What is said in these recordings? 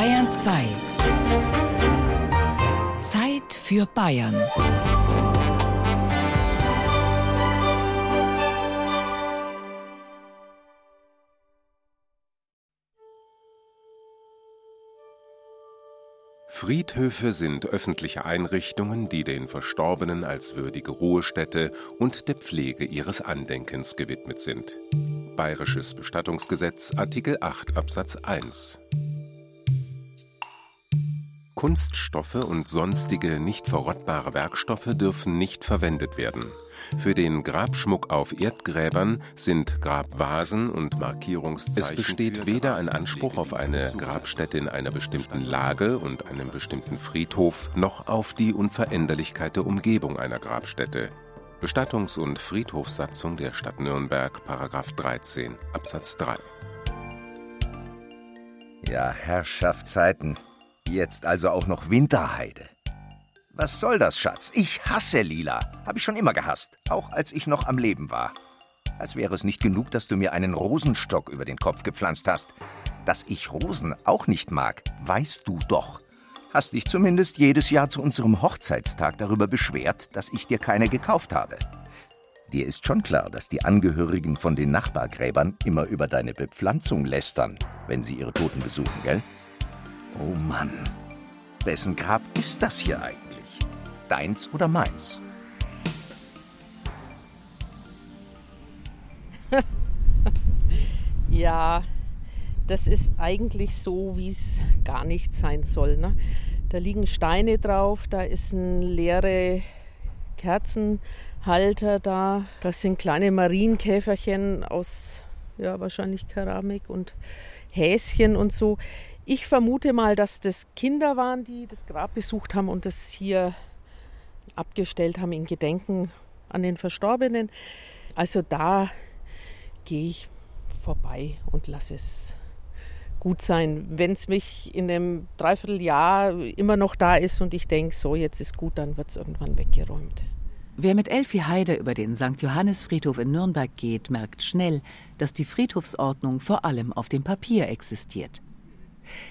Bayern 2. Zeit für Bayern. Friedhöfe sind öffentliche Einrichtungen, die den Verstorbenen als würdige Ruhestätte und der Pflege ihres Andenkens gewidmet sind. Bayerisches Bestattungsgesetz Artikel 8 Absatz 1 Kunststoffe und sonstige nicht verrottbare Werkstoffe dürfen nicht verwendet werden. Für den Grabschmuck auf Erdgräbern sind Grabvasen und Markierungszeichen. Es besteht weder ein Anspruch auf eine Grabstätte in einer bestimmten Lage und einem bestimmten Friedhof, noch auf die Unveränderlichkeit der Umgebung einer Grabstätte. Bestattungs- und Friedhofssatzung der Stadt Nürnberg, Paragraph 13, Absatz 3. Ja, Herrschaftszeiten. Jetzt also auch noch Winterheide. Was soll das, Schatz? Ich hasse Lila. Hab ich schon immer gehasst. Auch als ich noch am Leben war. Als wäre es nicht genug, dass du mir einen Rosenstock über den Kopf gepflanzt hast. Dass ich Rosen auch nicht mag, weißt du doch. Hast dich zumindest jedes Jahr zu unserem Hochzeitstag darüber beschwert, dass ich dir keine gekauft habe. Dir ist schon klar, dass die Angehörigen von den Nachbargräbern immer über deine Bepflanzung lästern, wenn sie ihre Toten besuchen, gell? Oh Mann, wessen Grab ist das hier eigentlich? Deins oder meins? ja, das ist eigentlich so, wie es gar nicht sein soll. Ne? Da liegen Steine drauf, da ist ein leere Kerzenhalter da, da sind kleine Marienkäferchen aus ja, wahrscheinlich Keramik und Häschen und so. Ich vermute mal, dass das Kinder waren, die das Grab besucht haben und das hier abgestellt haben in Gedenken an den Verstorbenen. Also da gehe ich vorbei und lasse es gut sein. Wenn es mich in einem Dreivierteljahr immer noch da ist und ich denke, so jetzt ist gut, dann wird es irgendwann weggeräumt. Wer mit Elfie Heide über den St. Johannes Friedhof in Nürnberg geht, merkt schnell, dass die Friedhofsordnung vor allem auf dem Papier existiert.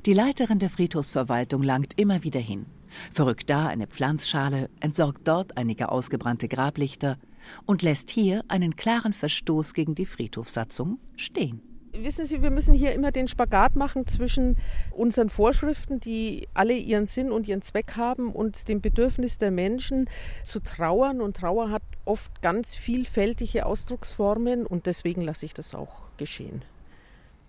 Die Leiterin der Friedhofsverwaltung langt immer wieder hin, verrückt da eine Pflanzschale, entsorgt dort einige ausgebrannte Grablichter und lässt hier einen klaren Verstoß gegen die Friedhofssatzung stehen. Wissen Sie, wir müssen hier immer den Spagat machen zwischen unseren Vorschriften, die alle ihren Sinn und ihren Zweck haben, und dem Bedürfnis der Menschen zu trauern. Und Trauer hat oft ganz vielfältige Ausdrucksformen und deswegen lasse ich das auch geschehen.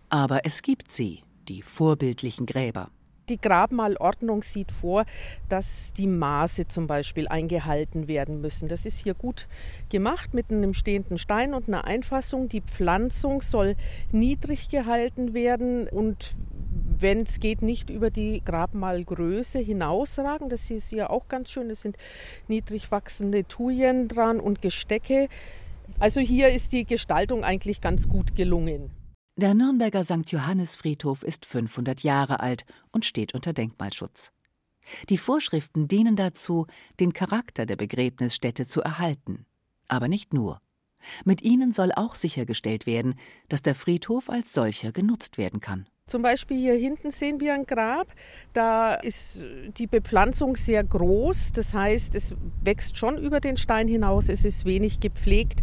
Aber es gibt sie, die vorbildlichen Gräber. Die Grabmalordnung sieht vor, dass die Maße zum Beispiel eingehalten werden müssen. Das ist hier gut gemacht mit einem stehenden Stein und einer Einfassung. Die Pflanzung soll niedrig gehalten werden und wenn es geht, nicht über die Grabmalgröße hinausragen. Das ist hier auch ganz schön. Es sind niedrig wachsende Tuyen dran und Gestecke. Also hier ist die Gestaltung eigentlich ganz gut gelungen. Der Nürnberger St. Johannes Friedhof ist 500 Jahre alt und steht unter Denkmalschutz. Die Vorschriften dienen dazu, den Charakter der Begräbnisstätte zu erhalten. Aber nicht nur. Mit ihnen soll auch sichergestellt werden, dass der Friedhof als solcher genutzt werden kann. Zum Beispiel hier hinten sehen wir ein Grab. Da ist die Bepflanzung sehr groß. Das heißt, es wächst schon über den Stein hinaus. Es ist wenig gepflegt.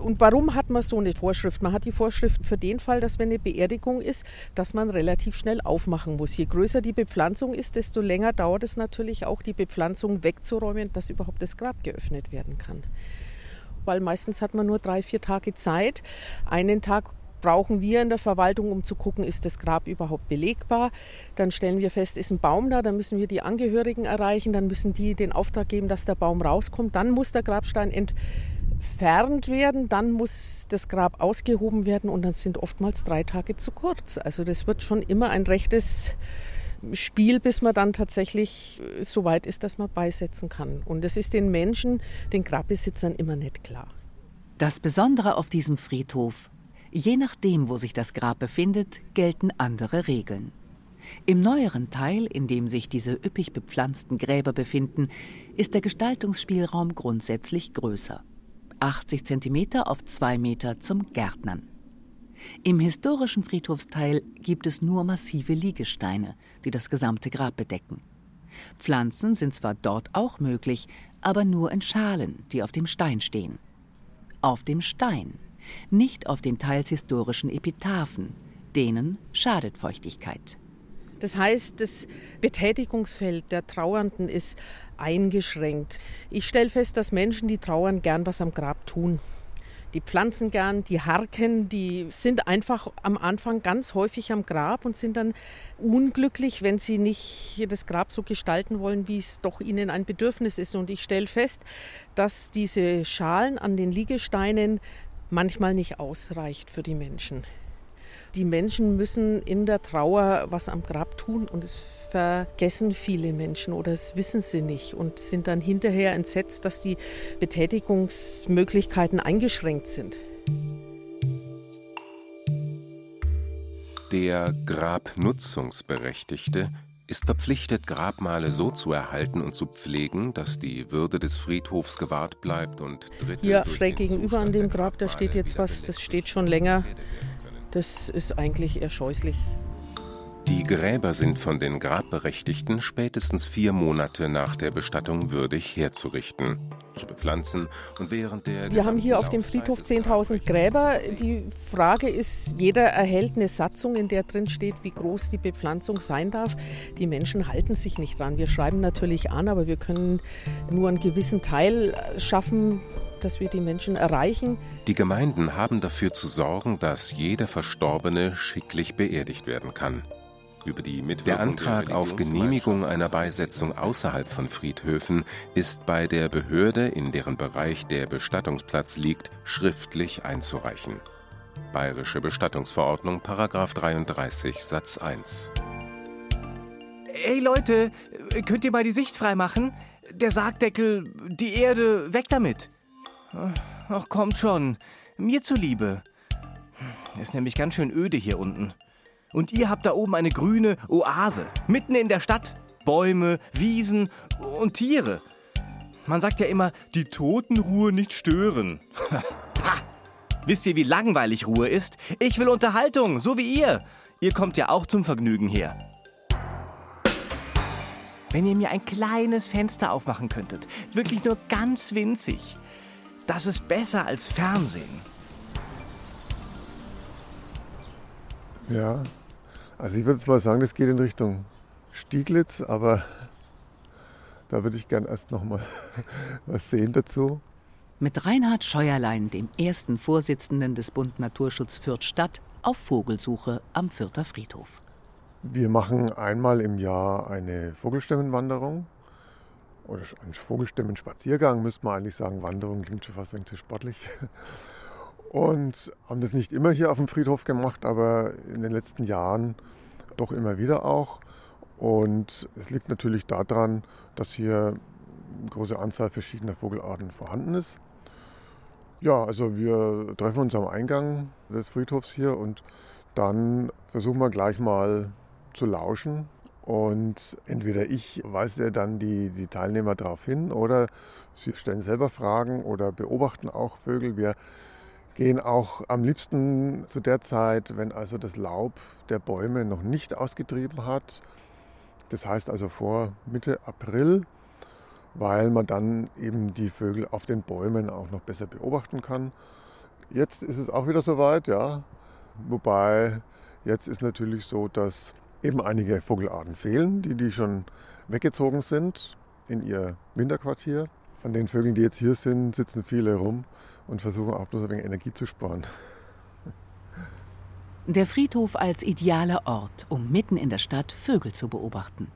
Und warum hat man so eine Vorschrift? Man hat die Vorschrift für den Fall, dass wenn eine Beerdigung ist, dass man relativ schnell aufmachen muss. Je größer die Bepflanzung ist, desto länger dauert es natürlich auch, die Bepflanzung wegzuräumen, dass überhaupt das Grab geöffnet werden kann weil meistens hat man nur drei, vier Tage Zeit. Einen Tag brauchen wir in der Verwaltung, um zu gucken, ist das Grab überhaupt belegbar. Dann stellen wir fest, ist ein Baum da, dann müssen wir die Angehörigen erreichen, dann müssen die den Auftrag geben, dass der Baum rauskommt. Dann muss der Grabstein entfernt werden, dann muss das Grab ausgehoben werden und dann sind oftmals drei Tage zu kurz. Also das wird schon immer ein rechtes Spiel, bis man dann tatsächlich so weit ist, dass man beisetzen kann. Und es ist den Menschen, den Grabbesitzern immer nicht klar. Das Besondere auf diesem Friedhof Je nachdem, wo sich das Grab befindet, gelten andere Regeln. Im neueren Teil, in dem sich diese üppig bepflanzten Gräber befinden, ist der Gestaltungsspielraum grundsätzlich größer. 80 cm auf 2 Meter zum Gärtnern. Im historischen Friedhofsteil gibt es nur massive Liegesteine, die das gesamte Grab bedecken. Pflanzen sind zwar dort auch möglich, aber nur in Schalen, die auf dem Stein stehen. Auf dem Stein, nicht auf den teils historischen Epitaphen, denen schadet Feuchtigkeit. Das heißt, das Betätigungsfeld der Trauernden ist eingeschränkt. Ich stelle fest, dass Menschen, die trauern, gern was am Grab tun. Die pflanzen gern, die harken, die sind einfach am Anfang ganz häufig am Grab und sind dann unglücklich, wenn sie nicht das Grab so gestalten wollen, wie es doch ihnen ein Bedürfnis ist. Und ich stelle fest, dass diese Schalen an den Liegesteinen manchmal nicht ausreicht für die Menschen. Die Menschen müssen in der Trauer was am Grab tun und es vergessen viele Menschen oder es wissen sie nicht und sind dann hinterher entsetzt, dass die Betätigungsmöglichkeiten eingeschränkt sind. Der Grabnutzungsberechtigte ist verpflichtet, Grabmale so zu erhalten und zu pflegen, dass die Würde des Friedhofs gewahrt bleibt und Dritte Hier schräg gegenüber an dem Grab, da steht jetzt was, das steht schon länger. Das ist eigentlich eher scheußlich. Die Gräber sind von den Grabberechtigten spätestens vier Monate nach der Bestattung würdig herzurichten, zu bepflanzen und während der. Wir haben hier auf dem Friedhof 10.000 Gräber. Die Frage ist, jeder erhält eine Satzung, in der drin steht, wie groß die Bepflanzung sein darf. Die Menschen halten sich nicht dran. Wir schreiben natürlich an, aber wir können nur einen gewissen Teil schaffen dass wir die Menschen erreichen. Die Gemeinden haben dafür zu sorgen, dass jeder Verstorbene schicklich beerdigt werden kann. Über die der Antrag auf Genehmigung einer Beisetzung außerhalb von Friedhöfen ist bei der Behörde, in deren Bereich der Bestattungsplatz liegt, schriftlich einzureichen. Bayerische Bestattungsverordnung, Paragraph 33, Satz 1. Hey Leute, könnt ihr mal die Sicht freimachen? Der Sargdeckel, die Erde, weg damit! Ach, kommt schon. Mir zuliebe. Ist nämlich ganz schön öde hier unten. Und ihr habt da oben eine grüne Oase, mitten in der Stadt. Bäume, Wiesen und Tiere. Man sagt ja immer, die Totenruhe nicht stören. ha! Wisst ihr, wie langweilig Ruhe ist? Ich will Unterhaltung, so wie ihr. Ihr kommt ja auch zum Vergnügen her. Wenn ihr mir ein kleines Fenster aufmachen könntet, wirklich nur ganz winzig, das ist besser als Fernsehen. Ja, also ich würde jetzt mal sagen, das geht in Richtung Stieglitz, aber da würde ich gern erst noch mal was sehen dazu. Mit Reinhard Scheuerlein, dem ersten Vorsitzenden des Bund Naturschutz Fürth Stadt, auf Vogelsuche am Fürther Friedhof. Wir machen einmal im Jahr eine Vogelstemmenwanderung oder ein Vogelstämmen-Spaziergang, müsste man eigentlich sagen. Wanderung klingt schon fast ein zu sportlich. Und haben das nicht immer hier auf dem Friedhof gemacht, aber in den letzten Jahren doch immer wieder auch. Und es liegt natürlich daran, dass hier eine große Anzahl verschiedener Vogelarten vorhanden ist. Ja, also wir treffen uns am Eingang des Friedhofs hier und dann versuchen wir gleich mal zu lauschen, und entweder ich weise dann die, die Teilnehmer darauf hin oder sie stellen selber Fragen oder beobachten auch Vögel. Wir gehen auch am liebsten zu der Zeit, wenn also das Laub der Bäume noch nicht ausgetrieben hat. Das heißt also vor Mitte April, weil man dann eben die Vögel auf den Bäumen auch noch besser beobachten kann. Jetzt ist es auch wieder soweit, ja. Wobei jetzt ist natürlich so, dass eben einige Vogelarten fehlen, die, die schon weggezogen sind in ihr Winterquartier. Von den Vögeln, die jetzt hier sind, sitzen viele rum und versuchen auch bloß ein wenig Energie zu sparen. Der Friedhof als idealer Ort, um mitten in der Stadt Vögel zu beobachten.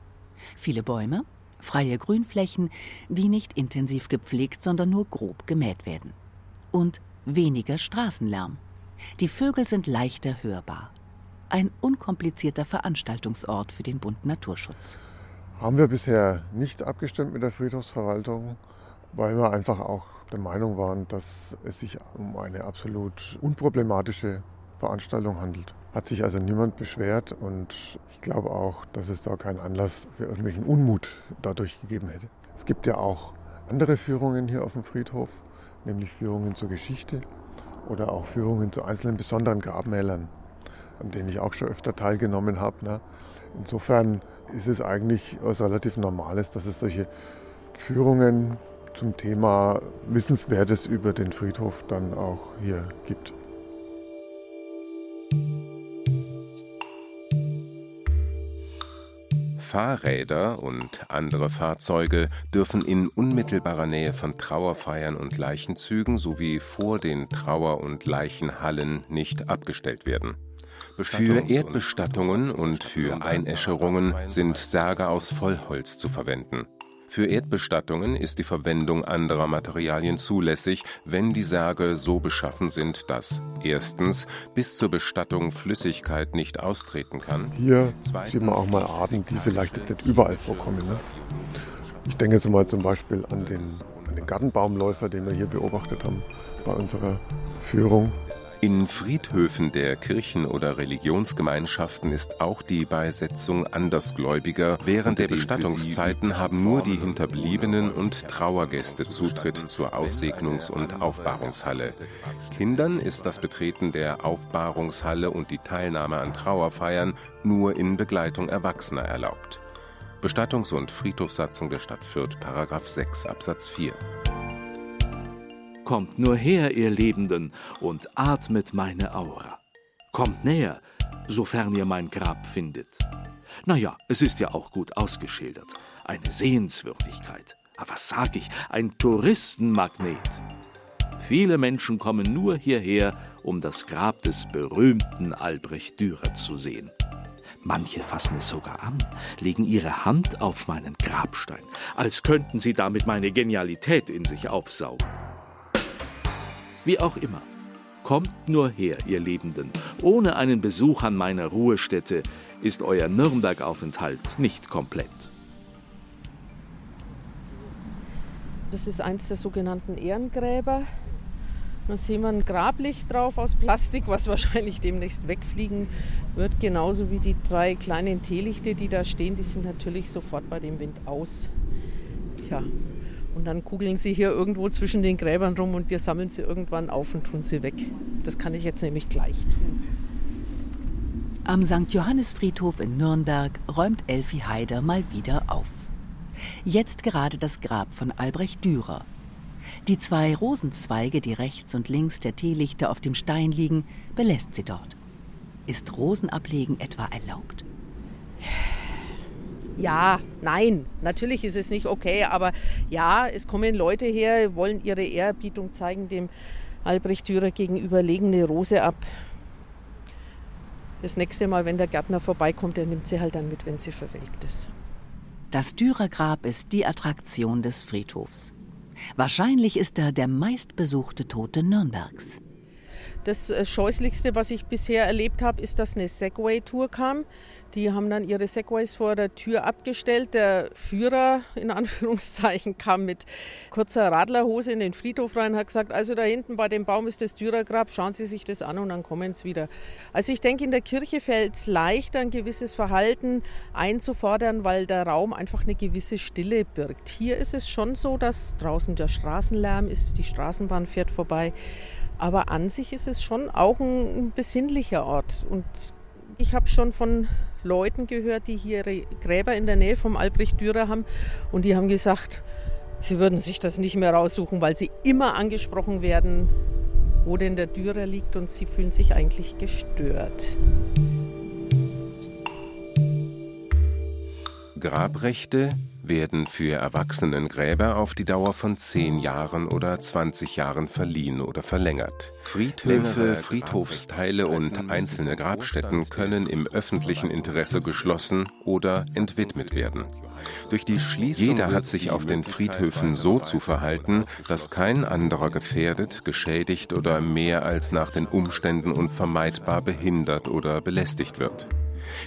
Viele Bäume, freie Grünflächen, die nicht intensiv gepflegt, sondern nur grob gemäht werden. Und weniger Straßenlärm. Die Vögel sind leichter hörbar ein unkomplizierter Veranstaltungsort für den Bund Naturschutz. Haben wir bisher nicht abgestimmt mit der Friedhofsverwaltung, weil wir einfach auch der Meinung waren, dass es sich um eine absolut unproblematische Veranstaltung handelt. Hat sich also niemand beschwert und ich glaube auch, dass es da keinen Anlass für irgendwelchen Unmut dadurch gegeben hätte. Es gibt ja auch andere Führungen hier auf dem Friedhof, nämlich Führungen zur Geschichte oder auch Führungen zu einzelnen besonderen Grabmälern, an denen ich auch schon öfter teilgenommen habe. Ne? Insofern ist es eigentlich was relativ Normales, dass es solche Führungen zum Thema Wissenswertes über den Friedhof dann auch hier gibt. Fahrräder und andere Fahrzeuge dürfen in unmittelbarer Nähe von Trauerfeiern und Leichenzügen sowie vor den Trauer- und Leichenhallen nicht abgestellt werden. Für Erdbestattungen und für Einäscherungen sind Särge aus Vollholz zu verwenden. Für Erdbestattungen ist die Verwendung anderer Materialien zulässig, wenn die Särge so beschaffen sind, dass erstens bis zur Bestattung Flüssigkeit nicht austreten kann. Hier sieht man auch mal Arten, die vielleicht nicht überall vorkommen. Ne? Ich denke jetzt mal zum Beispiel an den, an den Gartenbaumläufer, den wir hier beobachtet haben bei unserer Führung. In Friedhöfen der Kirchen oder Religionsgemeinschaften ist auch die Beisetzung Andersgläubiger. Während der Bestattungszeiten haben nur die Hinterbliebenen und Trauergäste Zutritt zur Aussegnungs- und Aufbahrungshalle. Kindern ist das Betreten der Aufbahrungshalle und die Teilnahme an Trauerfeiern nur in Begleitung Erwachsener erlaubt. Bestattungs- und Friedhofssatzung der Stadt Fürth, Paragraph 6 Absatz 4. Kommt nur her, ihr Lebenden, und atmet meine Aura. Kommt näher, sofern ihr mein Grab findet. Na ja, es ist ja auch gut ausgeschildert. Eine Sehenswürdigkeit. Aber was sag ich, ein Touristenmagnet. Viele Menschen kommen nur hierher, um das Grab des berühmten Albrecht Dürer zu sehen. Manche fassen es sogar an, legen ihre Hand auf meinen Grabstein, als könnten sie damit meine Genialität in sich aufsaugen. Wie auch immer. Kommt nur her, ihr Lebenden. Ohne einen Besuch an meiner Ruhestätte ist euer Nürnberg-Aufenthalt nicht komplett. Das ist eins der sogenannten Ehrengräber. Da sehen wir ein Grablicht drauf aus Plastik, was wahrscheinlich demnächst wegfliegen wird. Genauso wie die drei kleinen Teelichte, die da stehen, die sind natürlich sofort bei dem Wind aus. Tja, und dann kugeln sie hier irgendwo zwischen den Gräbern rum und wir sammeln sie irgendwann auf und tun sie weg. Das kann ich jetzt nämlich gleich tun. Am St. Johannes Friedhof in Nürnberg räumt Elfi Haider mal wieder auf. Jetzt gerade das Grab von Albrecht Dürer. Die zwei Rosenzweige, die rechts und links der Teelichter auf dem Stein liegen, belässt sie dort. Ist Rosenablegen etwa erlaubt? Ja, nein, natürlich ist es nicht okay, aber ja, es kommen Leute her, wollen ihre Ehrerbietung zeigen, dem Albrecht Dürer gegenüber legen eine Rose ab. Das nächste Mal, wenn der Gärtner vorbeikommt, der nimmt sie halt dann mit, wenn sie verwelkt ist. Das Dürergrab ist die Attraktion des Friedhofs. Wahrscheinlich ist er der meistbesuchte Tote Nürnbergs. Das äh, Scheußlichste, was ich bisher erlebt habe, ist, dass eine Segway-Tour kam. Die haben dann ihre Segways vor der Tür abgestellt. Der Führer, in Anführungszeichen, kam mit kurzer Radlerhose in den Friedhof rein und hat gesagt, also da hinten bei dem Baum ist das Dürergrab, schauen Sie sich das an und dann kommen Sie wieder. Also ich denke, in der Kirche fällt es leichter, ein gewisses Verhalten einzufordern, weil der Raum einfach eine gewisse Stille birgt. Hier ist es schon so, dass draußen der Straßenlärm ist, die Straßenbahn fährt vorbei. Aber an sich ist es schon auch ein besinnlicher Ort. Und ich habe schon von Leuten gehört, die hier ihre Gräber in der Nähe vom Albrecht Dürer haben. Und die haben gesagt, sie würden sich das nicht mehr raussuchen, weil sie immer angesprochen werden, wo denn der Dürer liegt. Und sie fühlen sich eigentlich gestört. Grabrechte werden für Erwachsenengräber auf die Dauer von 10 Jahren oder 20 Jahren verliehen oder verlängert. Friedhöfe, Friedhofsteile und einzelne Grabstätten können im öffentlichen Interesse geschlossen oder entwidmet werden. Durch die Schließung Jeder hat sich auf den Friedhöfen so zu verhalten, dass kein anderer gefährdet, geschädigt oder mehr als nach den Umständen unvermeidbar behindert oder belästigt wird.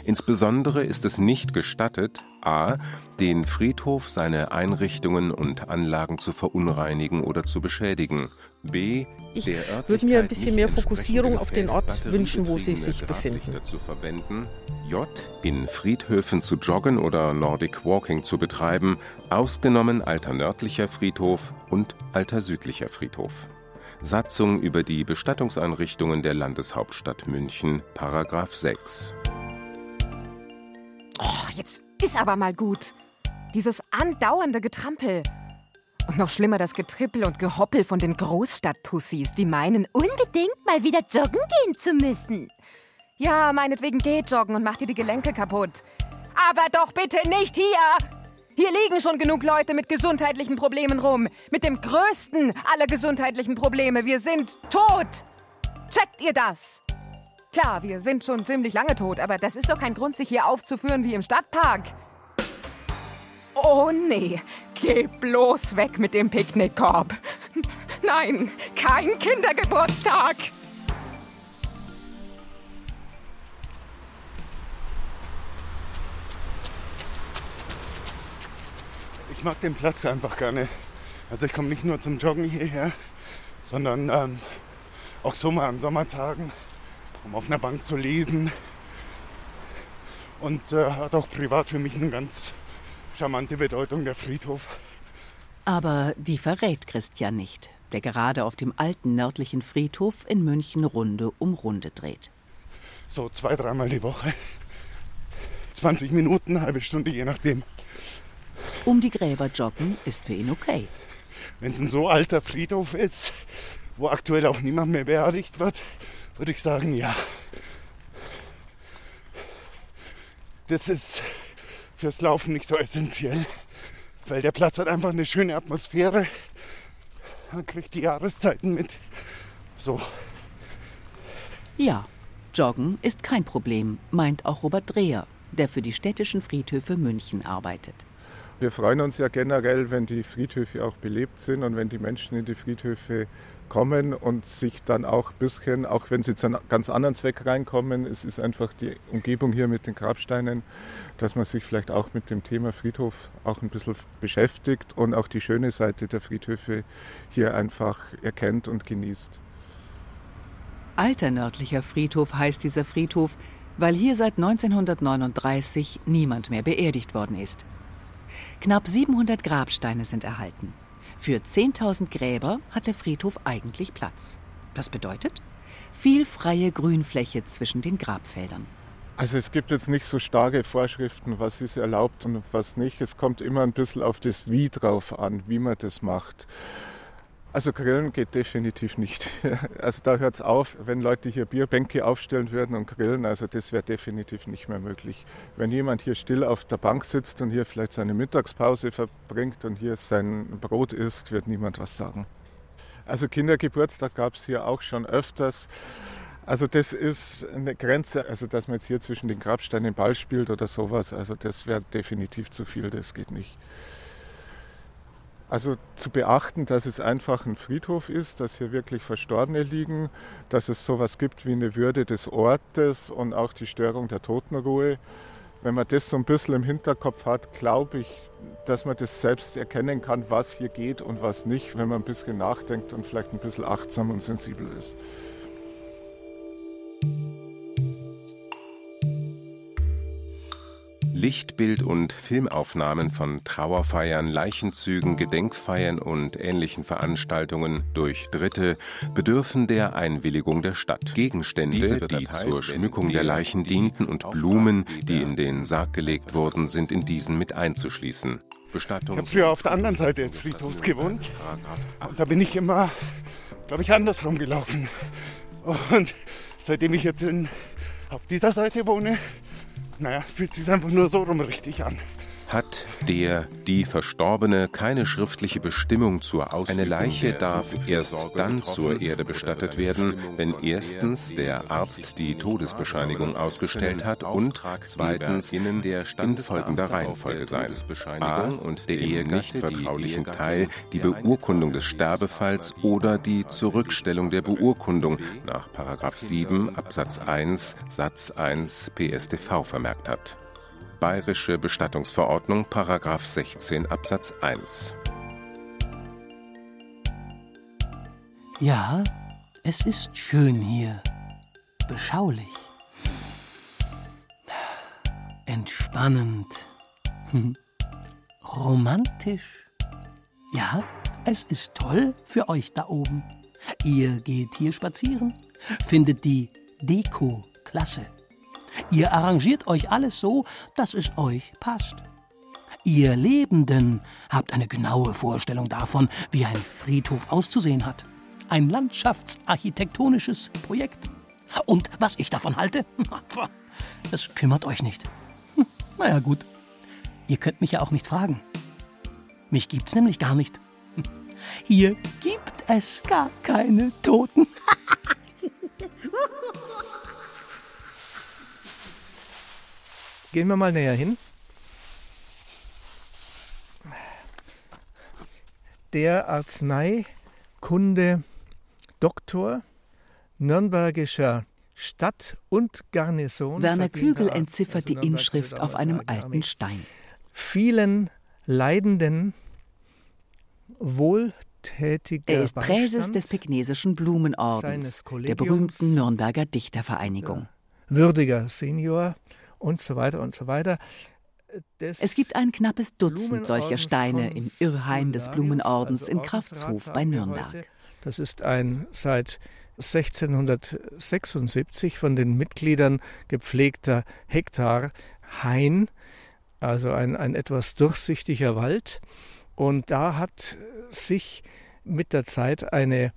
Insbesondere ist es nicht gestattet, a. den Friedhof, seine Einrichtungen und Anlagen zu verunreinigen oder zu beschädigen, b. Ich würde mir ein bisschen mehr Fokussierung auf den Ort wünschen, wo sie sich befinden. Zu verwenden, j. in Friedhöfen zu joggen oder Nordic Walking zu betreiben, ausgenommen alter nördlicher Friedhof und alter südlicher Friedhof. Satzung über die Bestattungseinrichtungen der Landeshauptstadt München, Paragraph 6. Och, jetzt ist aber mal gut. Dieses andauernde Getrampel. Und noch schlimmer das Getrippel und Gehoppel von den Großstadttussis, die meinen, unbedingt mal wieder joggen gehen zu müssen. Ja, meinetwegen geht joggen und macht dir die Gelenke kaputt. Aber doch bitte nicht hier! Hier liegen schon genug Leute mit gesundheitlichen Problemen rum. Mit dem größten aller gesundheitlichen Probleme. Wir sind tot. Checkt ihr das? Klar, wir sind schon ziemlich lange tot, aber das ist doch kein Grund, sich hier aufzuführen wie im Stadtpark. Oh nee, geh bloß weg mit dem Picknickkorb. Nein, kein Kindergeburtstag. Ich mag den Platz einfach gerne. Also ich komme nicht nur zum Joggen hierher, sondern ähm, auch so mal an Sommertagen, um auf einer Bank zu lesen. Und äh, hat auch privat für mich eine ganz charmante Bedeutung, der Friedhof. Aber die verrät Christian nicht, der gerade auf dem alten nördlichen Friedhof in München Runde um Runde dreht. So zwei, dreimal die Woche. 20 Minuten, eine halbe Stunde, je nachdem. Um die Gräber joggen ist für ihn okay. Wenn es ein so alter Friedhof ist, wo aktuell auch niemand mehr beerdigt wird, würde ich sagen, ja. Das ist fürs Laufen nicht so essentiell, weil der Platz hat einfach eine schöne Atmosphäre. Man kriegt die Jahreszeiten mit. So. Ja, Joggen ist kein Problem, meint auch Robert Dreher, der für die städtischen Friedhöfe München arbeitet. Wir freuen uns ja generell, wenn die Friedhöfe auch belebt sind und wenn die Menschen in die Friedhöfe kommen und sich dann auch ein bisschen, auch wenn sie zu einem ganz anderen Zweck reinkommen, es ist einfach die Umgebung hier mit den Grabsteinen, dass man sich vielleicht auch mit dem Thema Friedhof auch ein bisschen beschäftigt und auch die schöne Seite der Friedhöfe hier einfach erkennt und genießt. Alter nördlicher Friedhof heißt dieser Friedhof, weil hier seit 1939 niemand mehr beerdigt worden ist. Knapp 700 Grabsteine sind erhalten. Für 10.000 Gräber hat der Friedhof eigentlich Platz. Das bedeutet viel freie Grünfläche zwischen den Grabfeldern. Also es gibt jetzt nicht so starke Vorschriften, was ist erlaubt und was nicht. Es kommt immer ein bisschen auf das Wie drauf an, wie man das macht. Also Grillen geht definitiv nicht. Also da hört es auf, wenn Leute hier Bierbänke aufstellen würden und grillen. Also das wäre definitiv nicht mehr möglich. Wenn jemand hier still auf der Bank sitzt und hier vielleicht seine Mittagspause verbringt und hier sein Brot isst, wird niemand was sagen. Also Kindergeburtstag gab es hier auch schon öfters. Also das ist eine Grenze, also dass man jetzt hier zwischen den Grabsteinen Ball spielt oder sowas, also das wäre definitiv zu viel, das geht nicht. Also zu beachten, dass es einfach ein Friedhof ist, dass hier wirklich Verstorbene liegen, dass es sowas gibt wie eine Würde des Ortes und auch die Störung der Totenruhe. Wenn man das so ein bisschen im Hinterkopf hat, glaube ich, dass man das selbst erkennen kann, was hier geht und was nicht, wenn man ein bisschen nachdenkt und vielleicht ein bisschen achtsam und sensibel ist. Lichtbild- und Filmaufnahmen von Trauerfeiern, Leichenzügen, Gedenkfeiern und ähnlichen Veranstaltungen durch Dritte bedürfen der Einwilligung der Stadt. Gegenstände, die zur Schmückung der Leichen dienten und Blumen, die in den Sarg gelegt wurden, sind in diesen mit einzuschließen. Bestattung. Ich habe früher auf der anderen Seite des Friedhofs gewohnt. Und da bin ich immer, glaube ich, andersrum gelaufen. Und seitdem ich jetzt in, auf dieser Seite wohne, naja, fühlt sich einfach nur so rum richtig an. Hat der, die Verstorbene keine schriftliche Bestimmung zur Ausübung Eine Leiche darf erst dann zur Erde bestattet werden, wenn erstens der Arzt die Todesbescheinigung ausgestellt hat und zweitens in der in folgender Reihenfolge sein. A. und der Ehe nicht vertraulichen Teil die Beurkundung des Sterbefalls oder die Zurückstellung der Beurkundung nach 7 Absatz 1 Satz 1 PStV vermerkt hat. Bayerische Bestattungsverordnung, Paragraph 16 Absatz 1. Ja, es ist schön hier. Beschaulich. Entspannend. Romantisch. Ja, es ist toll für euch da oben. Ihr geht hier spazieren, findet die Deko klasse. Ihr arrangiert euch alles so, dass es euch passt. Ihr Lebenden habt eine genaue Vorstellung davon, wie ein Friedhof auszusehen hat. Ein landschaftsarchitektonisches Projekt. Und was ich davon halte, das kümmert euch nicht. Hm, naja gut, ihr könnt mich ja auch nicht fragen. Mich gibt's nämlich gar nicht. Hm, hier gibt es gar keine Toten. Gehen wir mal näher hin. Der Arzneikunde Doktor Nürnbergischer Stadt und Garnison. Werner Kügel entziffert die Inschrift auf einem alten Stein. Vielen Leidenden wohltätiger Er ist Präses des Pegnesischen Blumenordens, der berühmten Nürnberger Dichtervereinigung. würdiger Senior und so weiter und so weiter. Es gibt ein knappes Dutzend solcher Steine im Irrhain des Consularis, Blumenordens also in Kraftshof bei. Nürnberg. Das ist ein seit 1676 von den Mitgliedern gepflegter Hektar-Hain, also ein, ein etwas durchsichtiger Wald. Und da hat sich mit der Zeit eine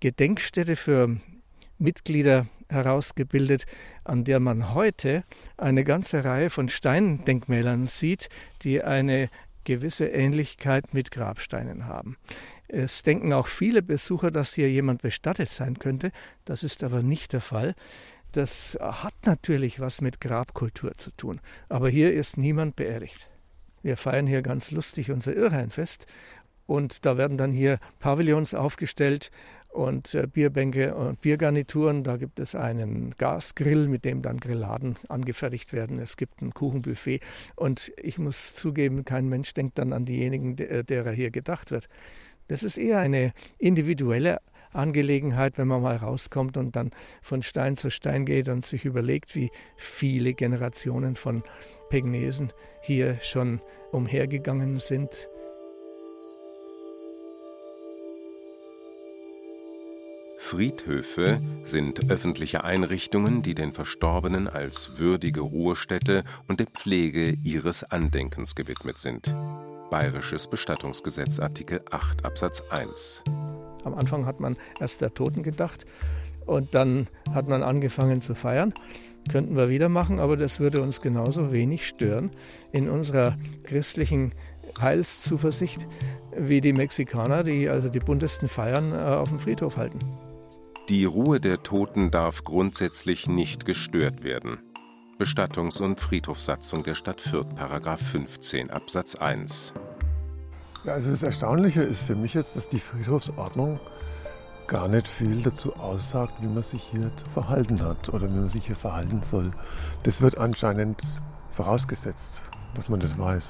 Gedenkstätte für Mitglieder herausgebildet, an der man heute eine ganze Reihe von Steindenkmälern sieht, die eine gewisse Ähnlichkeit mit Grabsteinen haben. Es denken auch viele Besucher, dass hier jemand bestattet sein könnte. Das ist aber nicht der Fall. Das hat natürlich was mit Grabkultur zu tun. Aber hier ist niemand beerdigt. Wir feiern hier ganz lustig unser Irrheinfest. Und da werden dann hier Pavillons aufgestellt und äh, Bierbänke und Biergarnituren. Da gibt es einen Gasgrill, mit dem dann Grilladen angefertigt werden. Es gibt ein Kuchenbuffet. Und ich muss zugeben, kein Mensch denkt dann an diejenigen, der, derer hier gedacht wird. Das ist eher eine individuelle Angelegenheit, wenn man mal rauskommt und dann von Stein zu Stein geht und sich überlegt, wie viele Generationen von Pegnesen hier schon umhergegangen sind. Friedhöfe sind öffentliche Einrichtungen, die den Verstorbenen als würdige Ruhestätte und der Pflege ihres Andenkens gewidmet sind. Bayerisches Bestattungsgesetz Artikel 8 Absatz 1. Am Anfang hat man erst der Toten gedacht und dann hat man angefangen zu feiern. Könnten wir wieder machen, aber das würde uns genauso wenig stören in unserer christlichen Heilszuversicht wie die Mexikaner, die also die buntesten Feiern äh, auf dem Friedhof halten. Die Ruhe der Toten darf grundsätzlich nicht gestört werden. Bestattungs- und Friedhofssatzung der Stadt Fürth, Paragraph 15 Absatz 1. Ja, also das Erstaunliche ist für mich jetzt, dass die Friedhofsordnung gar nicht viel dazu aussagt, wie man sich hier zu verhalten hat oder wie man sich hier verhalten soll. Das wird anscheinend vorausgesetzt, dass man das weiß.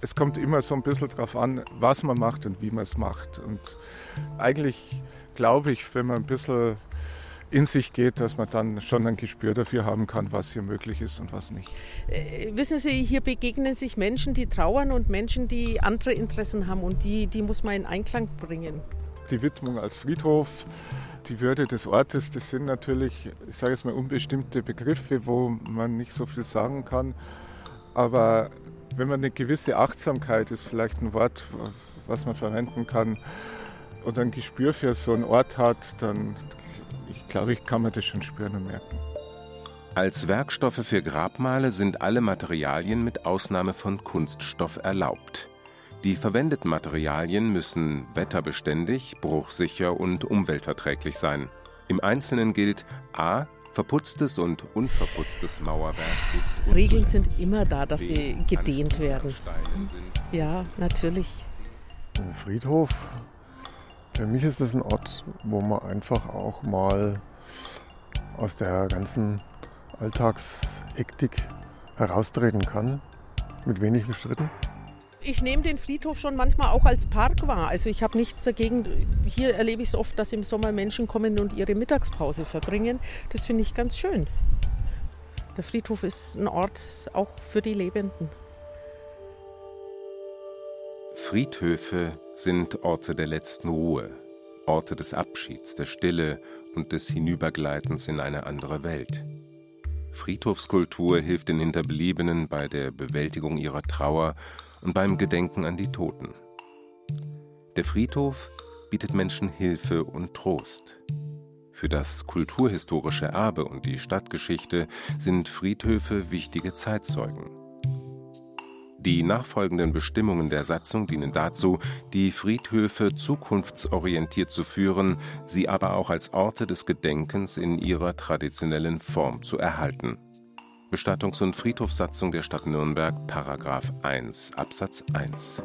Es kommt immer so ein bisschen drauf an, was man macht und wie man es macht. Und eigentlich glaube ich, wenn man ein bisschen in sich geht, dass man dann schon ein Gespür dafür haben kann, was hier möglich ist und was nicht. Äh, wissen Sie, hier begegnen sich Menschen, die trauern und Menschen, die andere Interessen haben und die, die muss man in Einklang bringen. Die Widmung als Friedhof, die Würde des Ortes, das sind natürlich, ich sage jetzt mal, unbestimmte Begriffe, wo man nicht so viel sagen kann. Aber wenn man eine gewisse Achtsamkeit ist, vielleicht ein Wort, was man verwenden kann, und ein Gespür für so einen Ort hat, dann ich glaube, ich kann man das schon spüren und merken. Als Werkstoffe für Grabmale sind alle Materialien mit Ausnahme von Kunststoff erlaubt. Die verwendeten Materialien müssen wetterbeständig, bruchsicher und umweltverträglich sein. Im Einzelnen gilt a. Verputztes und unverputztes Mauerwerk ist Regeln sind immer da, dass sie gedehnt werden. Ja, natürlich. Ein Friedhof, für mich ist das ein Ort, wo man einfach auch mal aus der ganzen Alltagshektik heraustreten kann, mit wenigen Schritten. Ich nehme den Friedhof schon manchmal auch als Park wahr. Also ich habe nichts dagegen. Hier erlebe ich es oft, dass im Sommer Menschen kommen und ihre Mittagspause verbringen. Das finde ich ganz schön. Der Friedhof ist ein Ort auch für die Lebenden. Friedhöfe sind Orte der letzten Ruhe. Orte des Abschieds, der Stille und des Hinübergleitens in eine andere Welt. Friedhofskultur hilft den Hinterbliebenen bei der Bewältigung ihrer Trauer und beim Gedenken an die Toten. Der Friedhof bietet Menschen Hilfe und Trost. Für das kulturhistorische Erbe und die Stadtgeschichte sind Friedhöfe wichtige Zeitzeugen. Die nachfolgenden Bestimmungen der Satzung dienen dazu, die Friedhöfe zukunftsorientiert zu führen, sie aber auch als Orte des Gedenkens in ihrer traditionellen Form zu erhalten. Bestattungs- und Friedhofssatzung der Stadt Nürnberg, Paragraph 1 Absatz 1